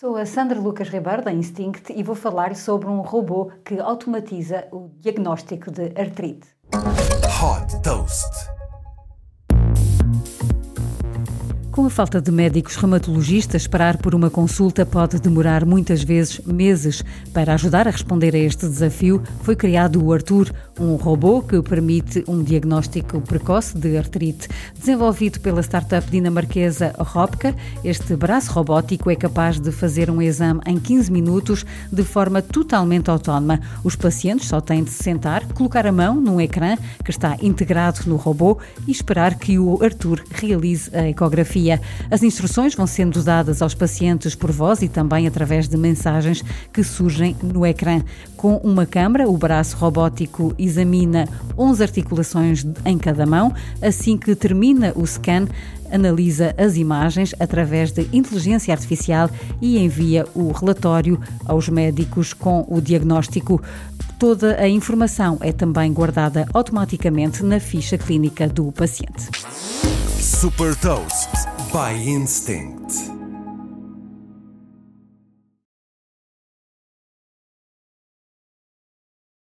Sou a Sandra Lucas Ribeiro da Instinct e vou falar sobre um robô que automatiza o diagnóstico de artrite. Hot Toast. Com a falta de médicos reumatologistas, esperar por uma consulta pode demorar muitas vezes meses. Para ajudar a responder a este desafio, foi criado o Arthur, um robô que permite um diagnóstico precoce de artrite. Desenvolvido pela startup dinamarquesa Robka, este braço robótico é capaz de fazer um exame em 15 minutos de forma totalmente autónoma. Os pacientes só têm de se sentar, colocar a mão num ecrã que está integrado no robô e esperar que o Arthur realize a ecografia. As instruções vão sendo dadas aos pacientes por voz e também através de mensagens que surgem no ecrã. Com uma câmara, o braço robótico examina 11 articulações em cada mão. Assim que termina o scan, analisa as imagens através de inteligência artificial e envia o relatório aos médicos com o diagnóstico. Toda a informação é também guardada automaticamente na ficha clínica do paciente. Super Toast by Instinct.